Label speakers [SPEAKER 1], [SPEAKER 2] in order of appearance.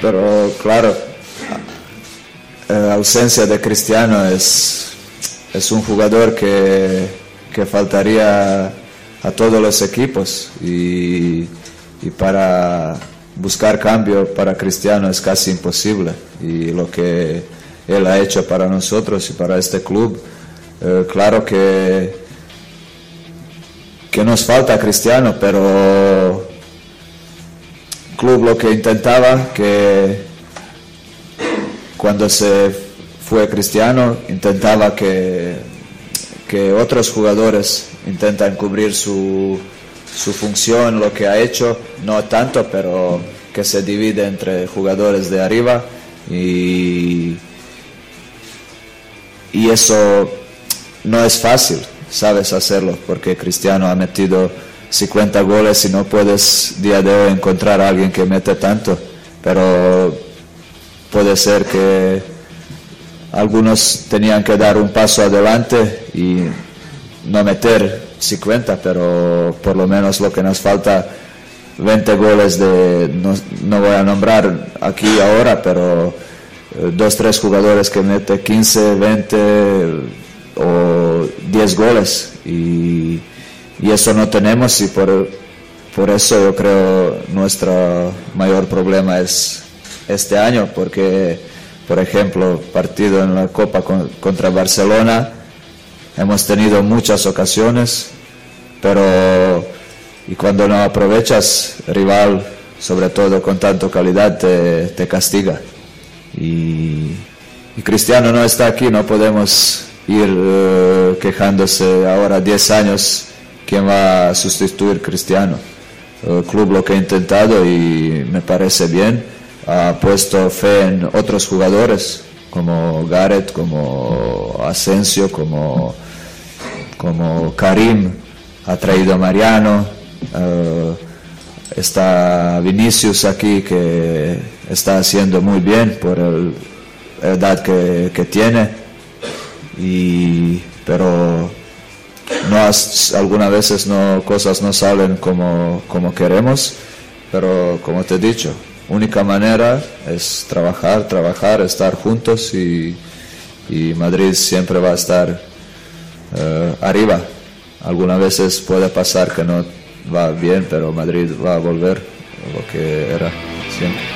[SPEAKER 1] Pero claro, la ausencia de Cristiano es, es un jugador que, que faltaría a todos los equipos. Y, y para buscar cambio para Cristiano es casi imposible. Y lo que él ha hecho para nosotros y para este club, eh, claro que, que nos falta Cristiano, pero club lo que intentaba que cuando se fue Cristiano intentaba que, que otros jugadores intentan cubrir su, su función, lo que ha hecho, no tanto, pero que se divide entre jugadores de arriba y, y eso no es fácil, sabes hacerlo, porque Cristiano ha metido 50 goles y no puedes día de hoy encontrar a alguien que mete tanto, pero puede ser que algunos tenían que dar un paso adelante y no meter 50, pero por lo menos lo que nos falta 20 goles de, no, no voy a nombrar aquí ahora, pero eh, dos, tres jugadores que mete 15, 20 o 10 goles y, y eso no tenemos y por, por eso yo creo nuestro mayor problema es este año, porque por ejemplo partido en la Copa con- contra Barcelona hemos tenido muchas ocasiones, pero y cuando no aprovechas, rival, sobre todo con tanto calidad, te, te castiga. Y, y Cristiano no está aquí, no podemos ir eh, quejándose ahora 10 años quién va a sustituir Cristiano. El club lo que ha intentado y me parece bien, ha puesto fe en otros jugadores como Gareth, como Asensio, como, como Karim, ha traído a Mariano, eh, está Vinicius aquí que está haciendo muy bien por la edad que, que tiene, y, pero no has- algunas veces no, cosas no salen como, como queremos, pero como te he dicho, única manera es trabajar, trabajar, estar juntos y, y Madrid siempre va a estar eh, arriba. Algunas veces puede pasar que no va bien, pero Madrid va a volver lo que era siempre.